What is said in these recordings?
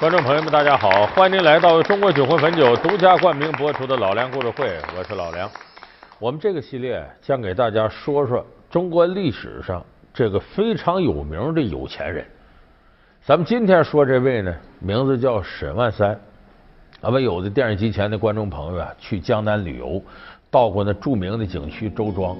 观众朋友们，大家好，欢迎您来到中国酒魂汾酒独家冠名播出的《老梁故事会》，我是老梁。我们这个系列将给大家说说中国历史上这个非常有名的有钱人。咱们今天说这位呢，名字叫沈万三。咱们有的电视机前的观众朋友啊，去江南旅游，到过那著名的景区周庄。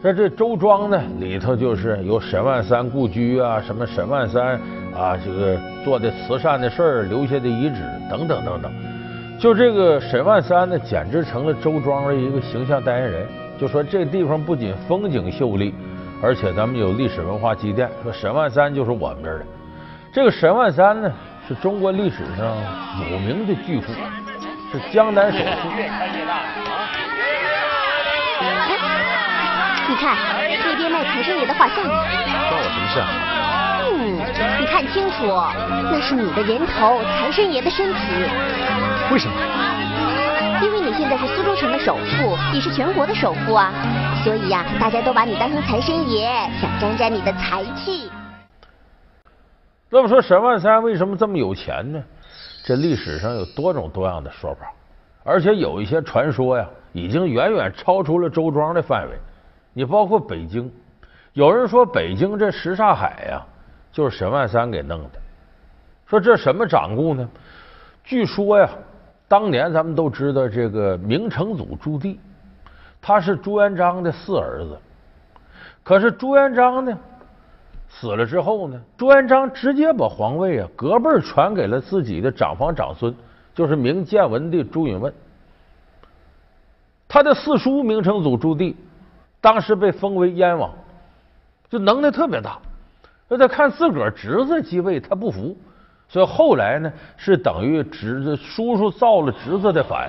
在这周庄呢里头，就是有沈万三故居啊，什么沈万三啊，这个做的慈善的事儿留下的遗址等等等等。就这个沈万三呢，简直成了周庄的一个形象代言人。就说这地方不仅风景秀丽，而且咱们有历史文化积淀。说沈万三就是我们这儿的。这个沈万三呢，是中国历史上有名的巨富，是江南首富。你看那边卖财神爷的画像，关我什么事啊？嗯，你看清楚，那是你的人头，财神爷的身体。为什么？因为你现在是苏州城的首富，也是全国的首富啊，所以呀，大家都把你当成财神爷，想沾沾你的财气。那么说沈万三为什么这么有钱呢？这历史上有多种多样的说法，而且有一些传说呀，已经远远超出了周庄的范围。你包括北京，有人说北京这什刹海呀，就是沈万三给弄的。说这什么掌故呢？据说呀，当年咱们都知道这个明成祖朱棣，他是朱元璋的四儿子。可是朱元璋呢死了之后呢，朱元璋直接把皇位啊隔辈传给了自己的长房长孙，就是明建文帝朱允炆。他的四叔明成祖朱棣。当时被封为燕王，就能耐特别大。那他看自个儿侄子继位，他不服，所以后来呢是等于侄子叔叔造了侄子的反，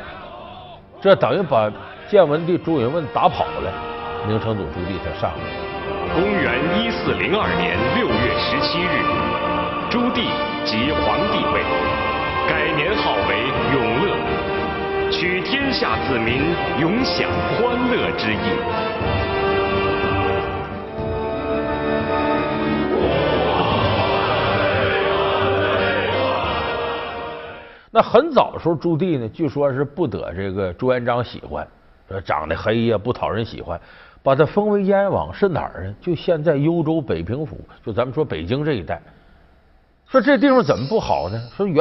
这等于把建文帝朱允炆打跑了。明成祖朱棣才上来。公元一四零二年六月十七日，朱棣即皇帝位，改年号为永，下子民永享欢乐之意。那很早的时候，朱棣呢，据说是不得这个朱元璋喜欢，长得黑呀，不讨人喜欢，把他封为燕王，是哪儿呢？就现在幽州北平府，就咱们说北京这一带。说这地方怎么不好呢？说原。